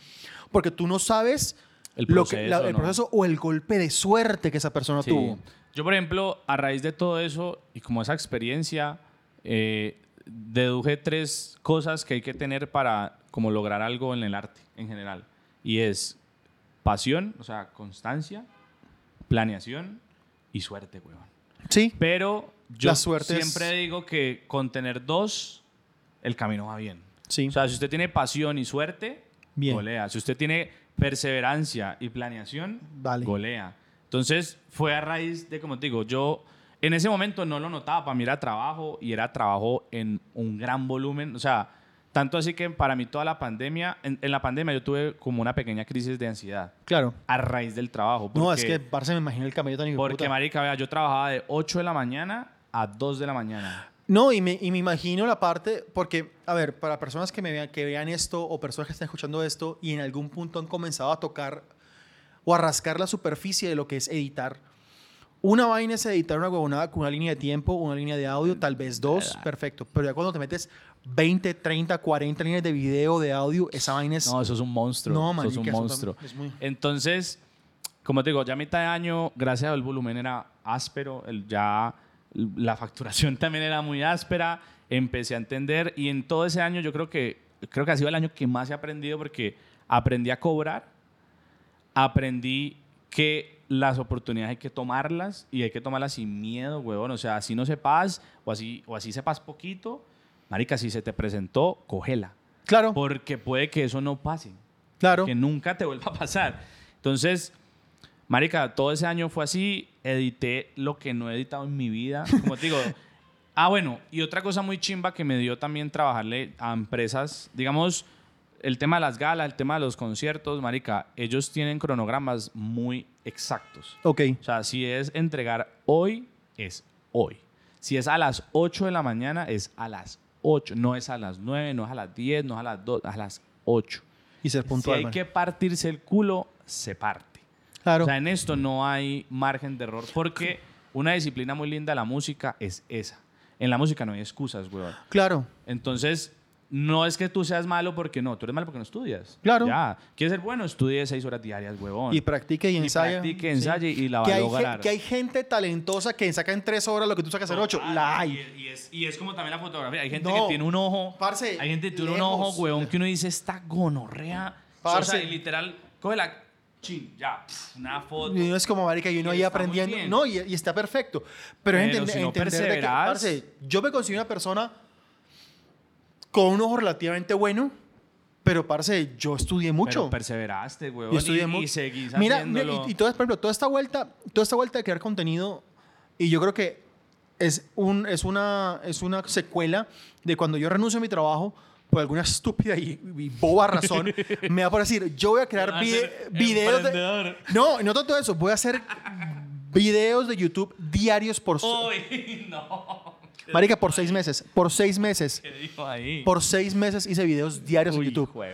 Porque tú no sabes El lo que, la- proceso, el ¿no? proceso o el golpe de suerte que esa persona Sí. tuvo. Yo, por ejemplo, a raíz de todo eso y como esa experiencia, eh, deduje tres cosas que hay que tener para como lograr algo en el arte en general. Y es pasión, o sea, constancia, planeación y suerte, weón. Sí. Pero yo La suerte es- siempre digo que con tener dos, el camino va bien. Sí. O sea, si usted tiene pasión y suerte, Bien. golea. Si usted tiene perseverancia y planeación, Vale. golea. Entonces, fue a raíz de, como te digo, yo en ese momento no lo notaba. Para mí era trabajo y era trabajo en un gran volumen. O sea, tanto así que para mí toda la pandemia, en, en la pandemia yo tuve como una pequeña crisis de ansiedad claro. a raíz del trabajo. No, es porque- que, parce, me imagino el camello tan Porque, puta. marica, vea, yo trabajaba de 8 de la mañana a 2 de la mañana. No, y me, y me imagino la parte, porque, a ver, para personas que, me vean, que vean esto o personas que estén escuchando esto y en algún punto han comenzado a tocar o a rascar la superficie de lo que es editar. Una vaina es editar una huevonada con una línea de tiempo, una línea de audio, tal vez dos, perfecto. Pero ya cuando te metes 20, 30, 40 líneas de video, de audio, esa vaina es... No, eso es un monstruo. No, eso es un monstruo. tam- es muy- Entonces, como te digo, ya a mitad de año, gracias al volumen era áspero, el, ya la facturación también era muy áspera, empecé a entender y en todo ese año yo creo que, creo que ha sido el año que más he aprendido porque aprendí a cobrar, aprendí que las oportunidades hay que tomarlas y hay que tomarlas sin miedo, huevón. O sea, así no sepas o así, o así sepas poquito, marica, si se te presentó, cógela. Claro, Porque puede que eso no pase claro. que nunca te vuelva a pasar. Entonces, marica, todo ese año fue así, edité lo que no he editado en mi vida, como te digo. Ah, bueno, y otra cosa muy chimba que me dio también trabajarle a empresas, digamos, el tema de las galas, el tema de los conciertos, marica, ellos tienen cronogramas muy exactos. Ok, O sea, si es entregar hoy, es hoy. Si es a las 8 de la mañana, es a las 8. No es a las 9, no es a las 10, no es a las 2, a las 8. y ser Si puntual. hay man. que partirse el culo, se parte. Claro, O sea, en esto no hay margen de error porque una disciplina muy linda de la música es esa. En la música no hay excusas, weón. claro. Entonces, no es que tú seas malo porque no, tú eres malo porque no estudias. Claro. Ya. ¿Quieres ser bueno? Estudie seis horas diarias, huevón. Y practique y Y ensaya. practique, Sí. ensaye y la va a lograr. que hay gente talentosa que saca en tres horas lo que tú sacas en ocho. La hay. Y, y es, y es como también la fotografía. Hay gente No. que tiene un ojo. Parce, hay gente que tiene un ojo, huevón, que uno dice, esta gonorrea. Parce. O sea, y literal, coge la. Chin, ya, pf, una foto. Y uno es como marica y uno ahí aprendiendo. No, y, y está perfecto. Pero, es Pero entender, si no entender de que, parce, yo me considero una persona con un ojo relativamente bueno, pero parce, yo estudié mucho. Pero perseveraste, huevón. y estudié mucho. y seguís mira, haciéndolo. y, y toda, por ejemplo, toda esta vuelta, toda esta vuelta de crear contenido, y yo creo que es, un, es, una, es una secuela de cuando yo renuncio a mi trabajo por alguna estúpida y, y boba razón, me va por decir, yo voy a crear vide- videos de... No, no tanto eso, voy a hacer videos de YouTube diarios por... Uy, no. Marica, por seis meses. Por seis meses. ¿Qué dijo ahí? Por seis meses hice videos diarios Uy, en YouTube.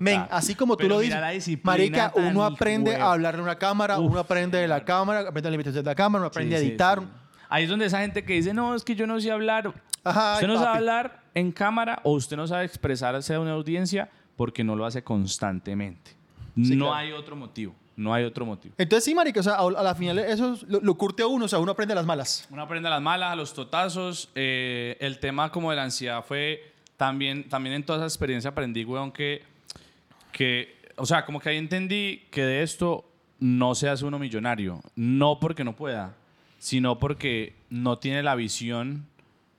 Men, así como tú lo dices, marica, uno aprende a hablar en una cámara, Uf, uno aprende de la cámara, aprende de la limitación de la cámara, uno aprende Sí, a sí, editar. sí. Ahí es donde esa gente que dice, no, es que yo no sé hablar. Ajá, usted ay, no sabe papi. hablar en cámara o usted no sabe expresarse a una audiencia porque no lo hace constantemente. Sí, no claro. hay otro motivo. No hay otro motivo. Entonces sí, marica, o sea, a, la final eso es- lo, lo curte a uno, o sea, uno aprende a las malas. Uno aprende a las malas, a los totazos. eh, el tema como de la ansiedad fue también, también en toda esa experiencia aprendí, weón, que, que, o sea, como que ahí entendí que de esto no se hace uno millonario. No porque no pueda, sino porque no tiene la visión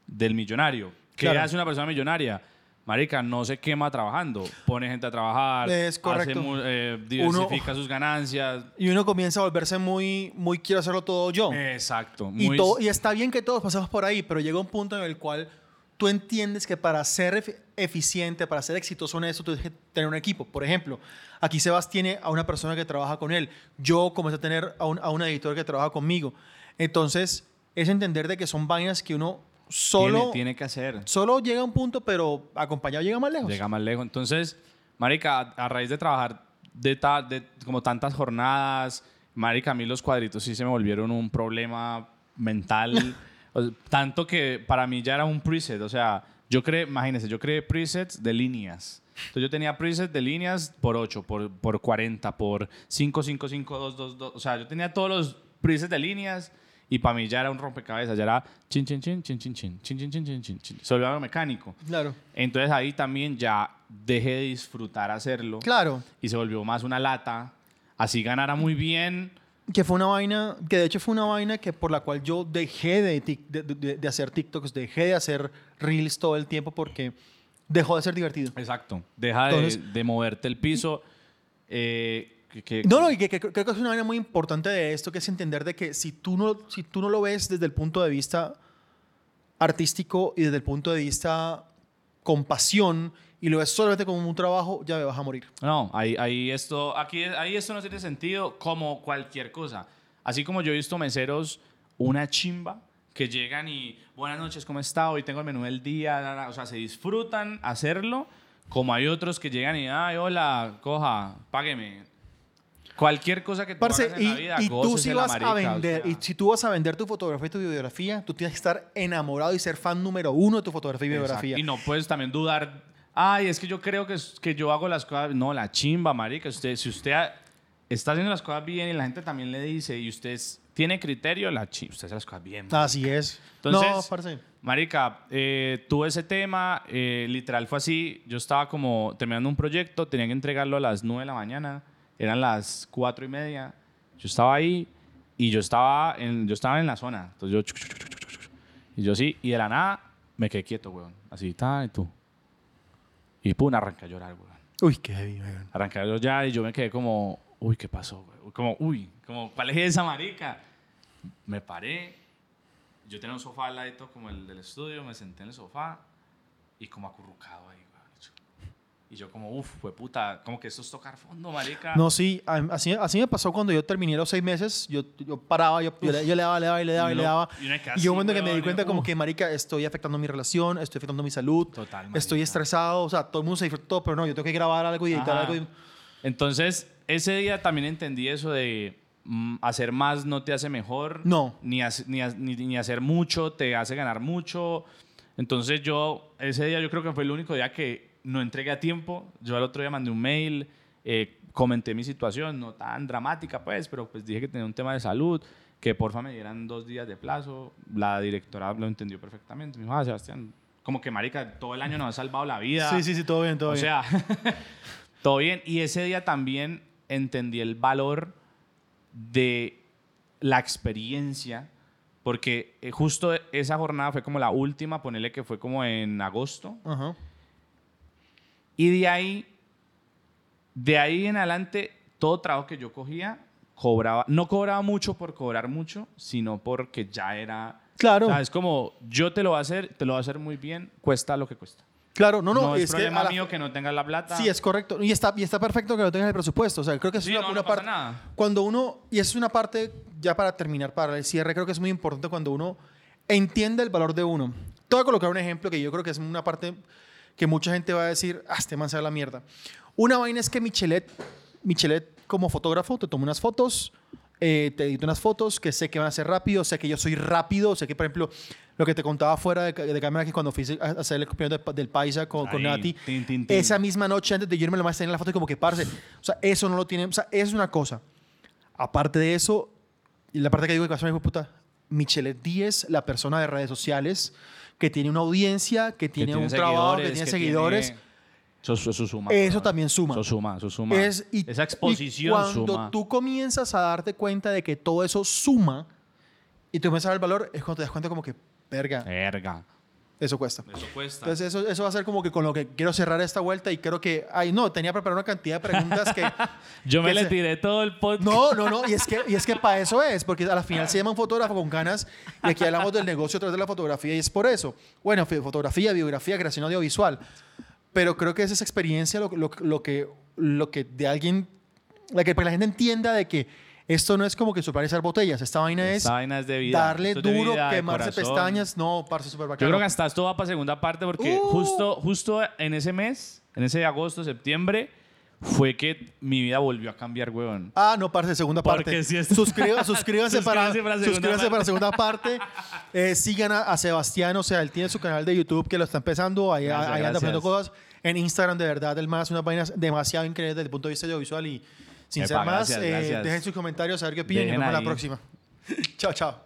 del millonario. ¿Qué Claro. hace una persona millonaria? Marica, no se quema trabajando. Pone gente a trabajar. Es correcto. hace eh, diversifica sus ganancias. Y uno comienza a volverse muy, muy quiero hacerlo todo yo. Exacto. y, muy- todo, y está bien que todos pasamos por ahí, pero llega un punto en el cual tú entiendes que para ser efi- eficiente, para ser exitoso en eso, tú tienes que tener un equipo. Por ejemplo, aquí Sebas tiene a una persona que trabaja con él. Yo comencé a tener a un, a un editor que trabaja conmigo. Entonces, es entender de que son vainas que uno solo, tiene, tiene que hacer. solo llega a un punto, pero acompañado llega más lejos. Llega más lejos. Entonces, marica, a, a raíz de trabajar de, ta- de como tantas jornadas, marica, a mí los cuadritos sí se me volvieron un problema mental. O sea, tanto que para mí ya era un preset. O sea, yo creé, imagínense, yo creé presets de líneas. Entonces yo tenía presets de líneas por 8, por, por 40, por 5, 5, 5, 2, 2, 2. O sea, yo tenía todos los presets de líneas y para mí ya era un rompecabezas. Ya era chin, chin, chin, chin, chin, chin, chin, chin, chin, chin, chin, chin. Se volvió algo mecánico. Claro. Entonces ahí también ya dejé de disfrutar hacerlo Claro. y se volvió más una lata. Así ganara muy bien. Que fue una vaina, que de hecho fue una vaina que por la cual yo dejé de, tic- de, de- de hacer TikToks, dejé de hacer Reels todo el tiempo porque dejó de ser divertido. Exacto. Deja de, moverte el piso. eh, que- que- No, no, y que, creo que es una vaina muy importante de esto, que es entender de que si tú no, si tú no lo ves desde el punto de vista artístico y desde el punto de vista con pasión y lo ves solamente como un trabajo, ya me vas a morir. No, ahí, ahí esto, aquí, ahí esto no tiene sentido como cualquier cosa. Así como yo he visto meseros, una chimba, que llegan y buenas noches, ¿cómo está? Hoy tengo el menú del día. la, la", O sea, se disfrutan hacerlo, como hay otros que llegan y, ay, hola, coja, págueme. Cualquier cosa que tú Parce, hagas en y, la vida, y tú si vas marica, a o vender, sea. y si tú vas a vender tu fotografía y tu biografía, tú tienes que estar enamorado y ser fan número uno de tu fotografía y Exacto. biografía. Y no puedes también dudar. Ay, es que yo creo que, que yo hago las cosas. No, la chimba, marica. Usted, si usted ha- está haciendo las cosas bien y la gente también le dice y usted es- tiene criterio, la chimba. Usted hace las cosas bien. Así es. Entonces, no, parce. Marica, eh, tuve ese tema, eh, literal fue así. Yo estaba como terminando un proyecto, tenía que entregarlo a las 9 de la mañana, eran las 4 y media. Yo estaba ahí y yo estaba en, yo estaba en la zona. Entonces yo. chuc, chuc, chuc. Y yo sí, y de la nada me quedé quieto, weón. Así, está, y tú. Y pum, arranqué a llorar, weón. Uy, qué heavy, weón. Arranqué a llorar y yo me quedé como, uy, ¿qué pasó, güey? Como, uy, como, ¿cuál es esa marica? Me paré, yo tenía un sofá al ladito como el del estudio, me senté en el sofá y como acurrucado ahí. Y yo como, uff, fue puta, como que esto es tocar fondo, marica. No, sí, así, así me pasó cuando yo terminé los seis meses. Yo, yo paraba, yo, yo le, yo le daba, le daba y le daba y Y le daba. y uno queda Y llegó un momento que me di cuenta como que, marica, estoy afectando mi relación, estoy afectando mi salud, Total, estoy estresado. O sea, todo el mundo se disfrutó, pero no, yo tengo que grabar algo y editar Ajá. algo. y- Entonces, ese día también entendí eso de mm, hacer más no te hace mejor. No. Ni, ni, ha- ni- ni hacer mucho te hace ganar mucho. Entonces yo, ese día yo creo que fue el único día que no entregué a tiempo. Yo al otro día mandé un mail, eh, comenté mi situación, no tan dramática pues, pero pues dije que tenía un tema de salud, que porfa me dieran dos días de plazo. La directora lo entendió perfectamente. Me dijo, ah, Sebastián, como que marica, todo el año nos ha salvado la vida. Sí, sí, sí, todo bien, todo O bien. sea, todo bien. Y ese día también entendí el valor de la experiencia, porque eh, justo esa jornada fue como la última, ponerle que fue como en agosto. Ajá. Y de ahí, de ahí en adelante, todo trabajo que yo cogía, cobraba, no cobraba mucho por cobrar mucho, sino porque ya era... Claro, O sea, es como, yo te lo voy a hacer, te lo voy a hacer muy bien, cuesta lo que cuesta. claro, no, No, no, es, es que problema a la- mío que no tengas la plata. Sí, es correcto. Y está, y está perfecto que lo tengas en el presupuesto. O sea, creo que es Sí, una, no, una no pasa parte. nada. Cuando uno, y es una parte, ya para terminar, para el cierre, creo que es muy importante cuando uno entiende el valor de uno. Te voy a colocar un ejemplo que yo creo que es una parte que mucha gente va a decir, ah, este man se la mierda. Una vaina es que Michelet, Michelet como fotógrafo, te toma unas fotos, eh, te edito unas fotos que sé que van a ser rápido, sé que yo soy rápido, sé que, por ejemplo, lo que te contaba fuera de, de cámara, que cuando fui a hacer el campeonato de- del Paisa con, con Ahí, Nati, tin, tin, tin. esa misma noche antes de yo irme, lo más tenía la foto y como que parce. O sea, eso no lo tiene, o sea, eso es una cosa. Aparte de eso, y la parte que digo que pasa, me dijo, puta, Michelet Díez, la persona de redes sociales, que tiene una audiencia, que Que tiene, un trabajo, que tiene seguidores. tiene- Eso, eso suma. Eso también suma. Eso suma, eso suma. Es, y, Esa y exposición cuando suma. tú comienzas a darte cuenta de que todo eso suma y tú comienzas a ver el valor, es cuando te das cuenta como que, verga, Verga. Eso cuesta. Eso cuesta. Entonces eso, eso va a ser como que con lo que quiero cerrar esta vuelta y creo que, ay no, tenía preparado una cantidad de preguntas que... Yo me que le se- tiré todo el podcast. No, no, no, y es que, y es que para eso es, porque a la final se llama un fotógrafo con ganas y aquí hablamos del negocio tras de la fotografía y es por eso. Bueno, fotografía, biografía, creación audiovisual. Pero creo que es esa experiencia lo, lo- lo que, lo que de alguien, la que para que la gente entienda de que esto no es como que hacer botellas, esta vaina es Esta vaina es de vida. darle Esto es de duro, vida, de quemarse corazón. pestañas, no, parce, súper Yo bacano. creo que hasta esto va para segunda parte porque Uh. justo, justo en ese mes, en ese agosto, septiembre, fue que mi vida volvió a cambiar, weón. Ah, no, parce, segunda Porque parte. es- Suscriba- suscríbanse, para, Suscríbanse para segunda suscríbanse para segunda parte. Eh, sigan a, a Sebastián, o sea, él tiene su canal de YouTube que lo está empezando. Ahí, Gracias, ahí anda gracias. poniendo cosas. En Instagram, de verdad, el más unas vainas demasiado increíbles desde el punto de vista audiovisual. Y sin Epa, ser más, gracias, eh, gracias. dejen sus comentarios, a ver qué opinan y nos vemos la ahí. próxima. chao, chao.